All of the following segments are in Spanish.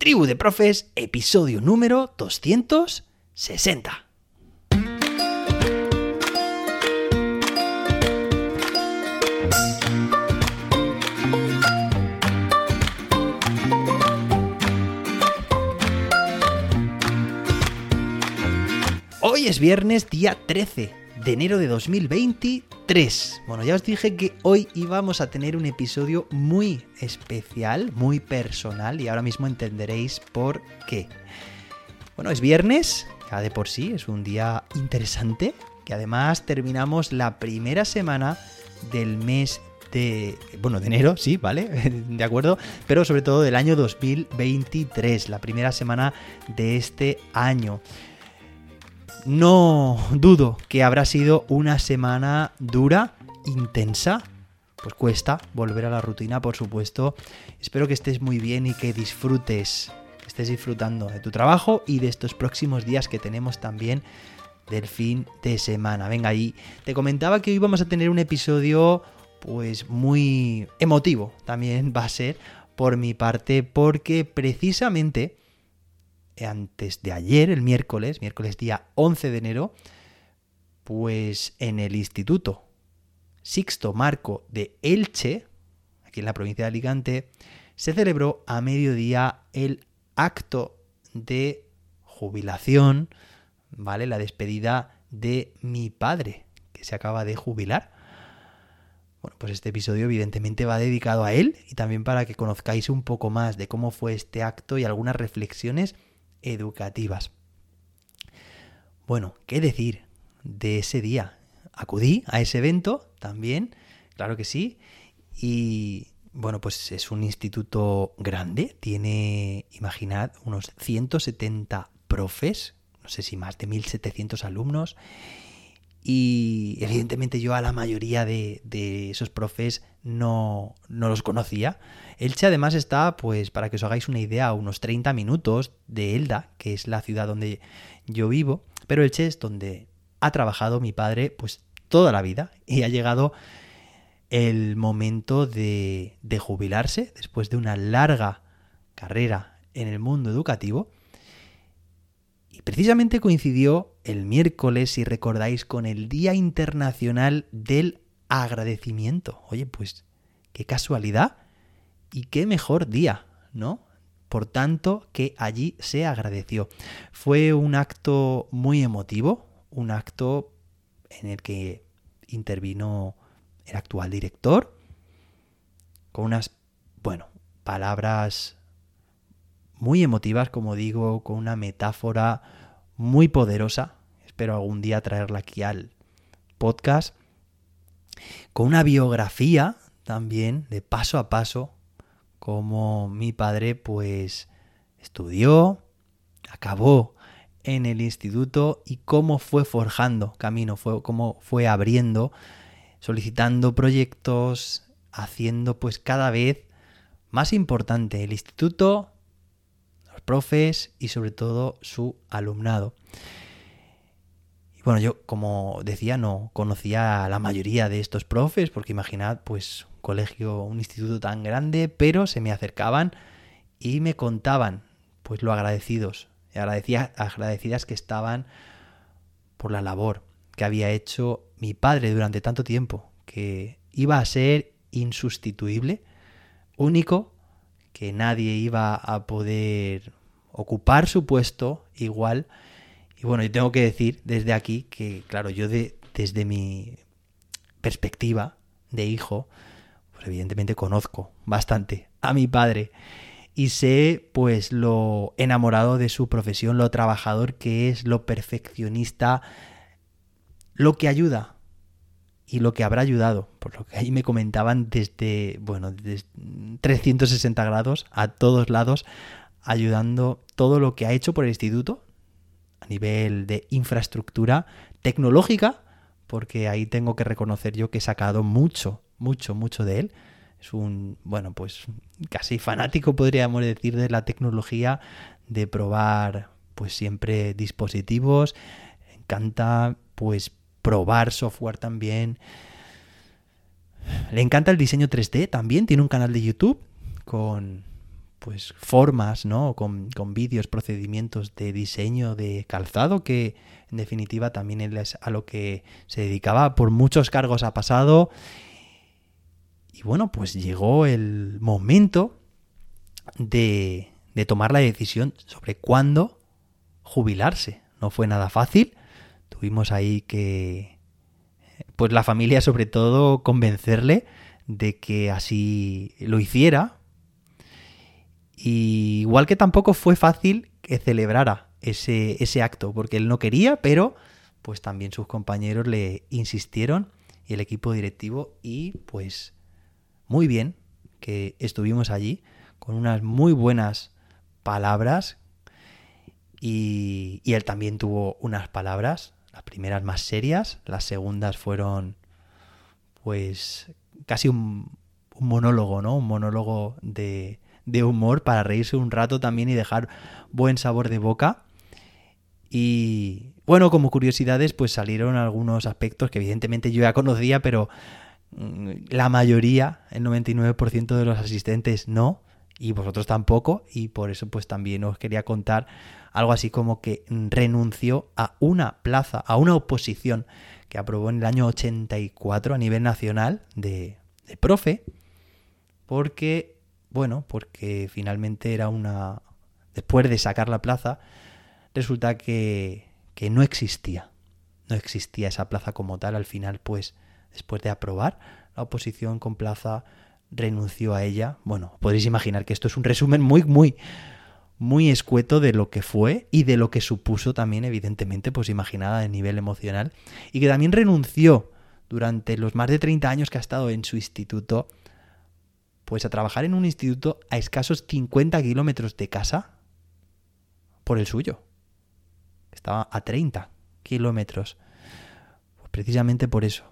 Tribu de Profes, episodio número 260. Hoy es viernes, día 13 de enero de 2023. Bueno, ya os dije que hoy íbamos a tener un episodio muy especial, muy personal y ahora mismo entenderéis por qué. Bueno, es viernes, ya de por sí, es un día interesante, que además terminamos la primera semana del mes de, bueno, de enero, sí, ¿vale? De acuerdo, pero sobre todo del año 2023, la primera semana de este año. No dudo que habrá sido una semana dura, intensa. Pues cuesta volver a la rutina, por supuesto. Espero que estés muy bien y que disfrutes, que estés disfrutando de tu trabajo y de estos próximos días que tenemos también del fin de semana. Venga, y te comentaba que hoy vamos a tener un episodio pues muy emotivo, también va a ser por mi parte, porque precisamente antes de ayer, el miércoles, miércoles día 11 de enero, pues en el Instituto Sixto Marco de Elche, aquí en la provincia de Alicante, se celebró a mediodía el acto de jubilación, ¿vale? La despedida de mi padre, que se acaba de jubilar. Bueno, pues este episodio evidentemente va dedicado a él y también para que conozcáis un poco más de cómo fue este acto y algunas reflexiones educativas. Bueno, ¿qué decir de ese día? Acudí a ese evento también, claro que sí, y bueno, pues es un instituto grande, tiene, imaginad, unos 170 profes, no sé si más de 1.700 alumnos, y evidentemente yo a la mayoría de, esos profes no, no, los conocía. Elche además está, pues para que os hagáis una idea, a unos 30 minutos de Elda, que es la ciudad donde yo vivo, pero Elche es donde ha trabajado mi padre pues toda la vida y ha llegado el momento de, de jubilarse después de una larga carrera en el mundo educativo precisamente coincidió el miércoles, si recordáis, con el Día Internacional del Agradecimiento. Oye, pues qué casualidad y qué mejor día, ¿no? Por tanto, que allí se agradeció. Fue un acto muy emotivo, un acto en el que intervino el actual director, con unas, bueno, palabras muy emotivas, como digo, con una metáfora muy poderosa. Espero algún día traerla aquí al podcast. Con una biografía también de paso a paso, como mi padre pues estudió, acabó en el instituto y cómo fue forjando camino, fue, cómo fue abriendo, solicitando proyectos, haciendo pues cada vez más importante el instituto profes y sobre todo su alumnado. Y bueno, yo como decía no conocía a la mayoría de estos profes porque imaginad pues un colegio, un instituto tan grande, pero se me acercaban y me contaban pues lo agradecidos, agradecidas que estaban por la labor que había hecho mi padre durante tanto tiempo, que iba a ser insustituible, único que nadie iba a poder ocupar su puesto igual. Y bueno, yo tengo que decir desde aquí que, claro, yo de, desde mi perspectiva de hijo, pues evidentemente conozco bastante a mi padre y sé pues lo enamorado de su profesión, lo trabajador que es, lo perfeccionista, lo que ayuda y lo que habrá ayudado, por lo que ahí me comentaban desde, bueno, desde 360 grados a todos lados, ayudando todo lo que ha hecho por el instituto a nivel de infraestructura tecnológica, porque ahí tengo que reconocer yo que he sacado mucho, mucho, mucho de él. Es un, bueno, pues casi fanático, podríamos decir, de la tecnología, de probar pues siempre dispositivos. encanta pues probar software también. Le encanta el diseño 3D también. Tiene un canal de YouTube con pues formas, ¿no? Con, con vídeos, procedimientos de diseño de calzado, que en definitiva también es a lo que se dedicaba. Por muchos cargos ha pasado. Y bueno, pues llegó el momento de, de tomar la decisión sobre cuándo jubilarse. No fue nada fácil. Tuvimos ahí que, pues la familia sobre todo, convencerle de que así lo hiciera. Igual que tampoco fue fácil que celebrara ese, ese acto, porque él no quería, pero pues también sus compañeros le insistieron y el equipo directivo y pues muy bien que estuvimos allí con unas muy buenas palabras y, y, él también tuvo unas palabras, las primeras más serias, las segundas fueron pues casi un monólogo, ¿no? Un monólogo de, de humor para reírse un rato también y dejar buen sabor de boca. Y bueno, como curiosidades, pues salieron algunos aspectos que evidentemente yo ya conocía, pero mm, la mayoría, el 99% de los asistentes no, y vosotros tampoco, y por eso pues también os quería contar algo así como que renunció a una plaza, a una oposición que aprobó en el año 84 a nivel nacional de, de profe, porque, bueno, porque finalmente era una... Después de sacar la plaza, resulta que, que no existía. No existía esa plaza como tal. Al final, pues, después de aprobar, la oposición con plaza renunció a ella. Bueno, podréis imaginar que esto es un resumen muy, muy, muy escueto de lo que fue y de lo que supuso también, evidentemente, pues imaginada a nivel emocional. Y que también renunció durante los más de 30 años que ha estado en su instituto, pues a trabajar en un instituto a escasos 50 kilómetros de casa por el suyo estaba a 30 kilómetros. Pues precisamente por eso,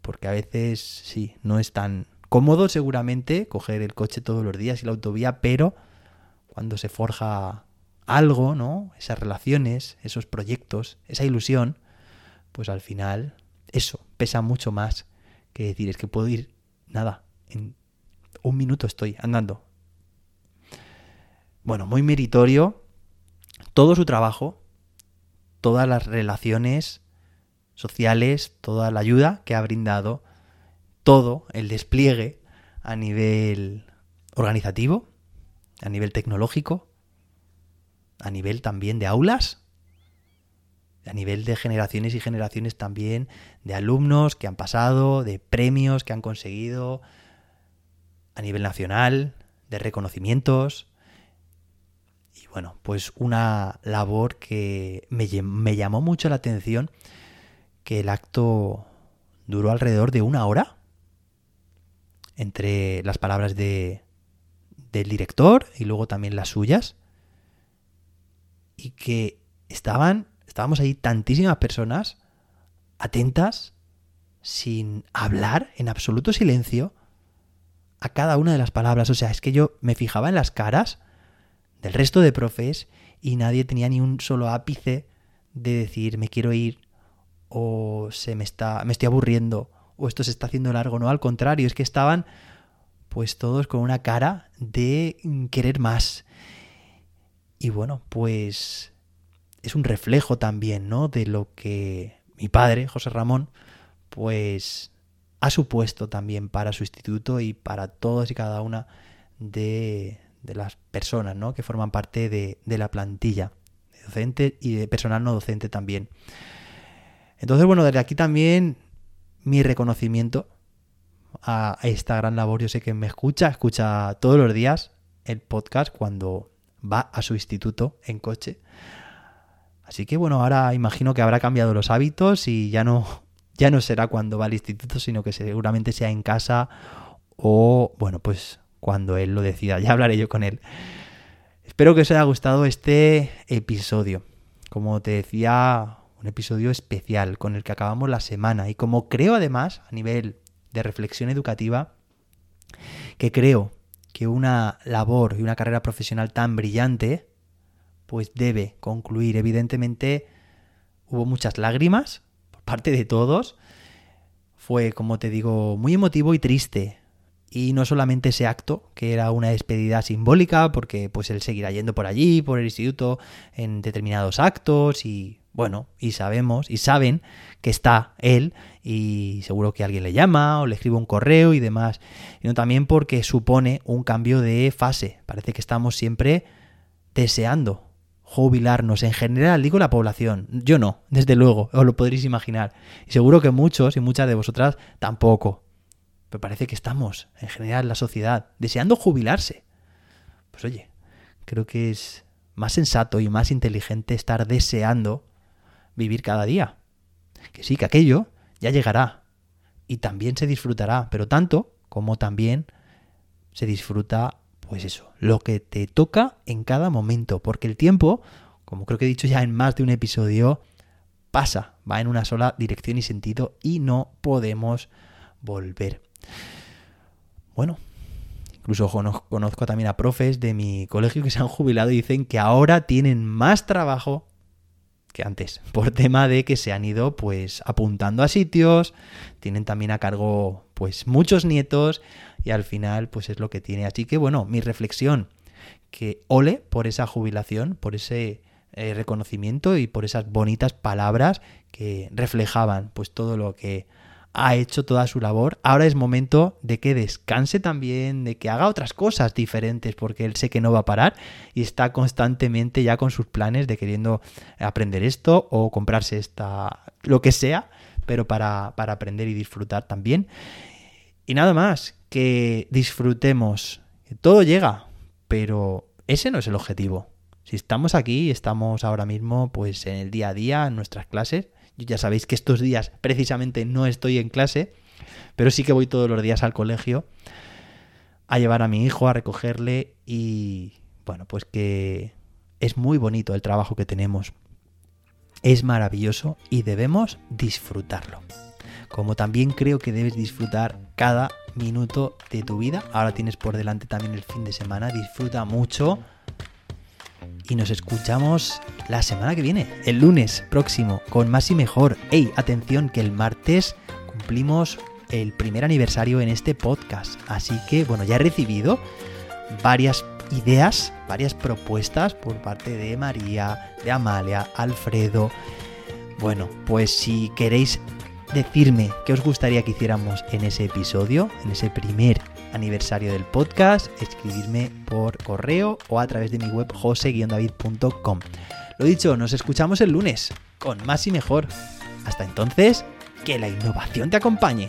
porque a veces sí, no es tan cómodo seguramente coger el coche todos los días y la autovía, pero cuando se forja algo, ¿no? Esas relaciones, esos proyectos, esa ilusión, pues al final eso pesa mucho más que decir, es que puedo ir, nada, un minuto estoy andando. Bueno, muy meritorio todo su trabajo, todas las relaciones sociales, toda la ayuda que ha brindado, todo el despliegue a nivel organizativo, a nivel tecnológico, a nivel también de aulas, a nivel de generaciones y generaciones también de alumnos que han pasado, de premios que han conseguido, a nivel nacional, de reconocimientos, y bueno, pues una labor que me, me llamó mucho la atención, que el acto duró alrededor de una hora, entre las palabras de, del director y luego también las suyas, y que estaban, estábamos ahí tantísimas personas atentas, sin hablar, en absoluto silencio, a cada una de las palabras. O sea, es que yo me fijaba en las caras del resto de profes y nadie tenía ni un solo ápice de decir me quiero ir o se me está me estoy aburriendo o esto se está haciendo largo, no, al contrario, es que estaban pues todos con una cara de querer más. Y bueno, pues es un reflejo también, ¿no? De lo que mi padre, José Ramón, pues ha supuesto también para su instituto y para todos y cada una de, las personas ¿no? que forman parte de, la plantilla de docente y de personal no docente también. Entonces, bueno, desde aquí también mi reconocimiento a esta gran labor. Yo sé que me escucha, escucha todos los días el podcast cuando va a su instituto en coche. Así que bueno, ahora imagino que habrá cambiado los hábitos y ya no, ya no será cuando va al instituto, sino que seguramente sea en casa o, bueno, pues cuando él lo decida. Ya hablaré yo con él. Espero que os haya gustado este episodio. Como te decía, un episodio especial con el que acabamos la semana. Y como creo además, a nivel de reflexión educativa, que creo que una labor y una carrera profesional tan brillante, pues debe concluir. Evidentemente hubo muchas lágrimas parte de todos. Fue, como te digo, muy emotivo y triste y no solamente ese acto, que era una despedida simbólica, porque pues él seguirá yendo por allí, por el instituto, en determinados actos, y bueno, y sabemos, y saben que está él, y seguro que alguien le llama, o le escribe un correo y demás, sino también porque supone un cambio de fase. Parece que estamos siempre deseando jubilarnos. En general, digo la población. Yo no, desde luego, os lo podréis imaginar. Y seguro que muchos y muchas de vosotras tampoco. Pero parece que estamos, en general, la sociedad, deseando jubilarse. Pues oye, creo que es más sensato y más inteligente estar deseando vivir cada día. Que sí, que aquello ya llegará. Y también se disfrutará, pero tanto como también se disfruta, pues eso, lo que te toca en cada momento. Porque el tiempo, como creo que he dicho ya en más de un episodio, pasa, va en una sola dirección y sentido y no podemos volver. Bueno, incluso conozco también a profes de mi colegio que se han jubilado y dicen que ahora tienen más trabajo que antes, por tema de que se han ido pues apuntando a sitios, tienen también a cargo pues muchos nietos y al final pues es lo que tiene. Así que bueno, mi reflexión, que ole por esa jubilación, por ese eh, reconocimiento y por esas bonitas palabras que reflejaban pues todo lo que ha hecho toda su labor. Ahora es momento de que descanse también, de que haga otras cosas diferentes, porque él sé que no va a parar y está constantemente ya con sus planes de queriendo aprender esto o comprarse esta, lo que sea, pero para, para aprender y disfrutar también. Y nada más, que disfrutemos. Todo llega, pero ese no es el objetivo. Si estamos aquí, estamos ahora mismo pues en el día a día, en nuestras clases, ya sabéis que estos días precisamente no estoy en clase, pero sí que voy todos los días al colegio a llevar a mi hijo, a recogerle y bueno, pues que es muy bonito el trabajo que tenemos. Es maravilloso y debemos disfrutarlo. Como también creo que debes disfrutar cada minuto de tu vida. Ahora tienes por delante también el fin de semana. Disfruta mucho y nos escuchamos la semana que viene, el lunes próximo, con más y mejor. ¡Ey! Atención, que el martes cumplimos el primer aniversario en este podcast. Así que, bueno, ya he recibido varias ideas, varias propuestas por parte de María, de Amalia, Alfredo. Bueno, pues si queréis decirme qué os gustaría que hiciéramos en ese episodio, en ese primer aniversario del podcast, escribirme por correo o a través de mi web jose-david.com. Lo dicho, nos escuchamos el lunes con más y mejor. Hasta entonces, que la innovación te acompañe.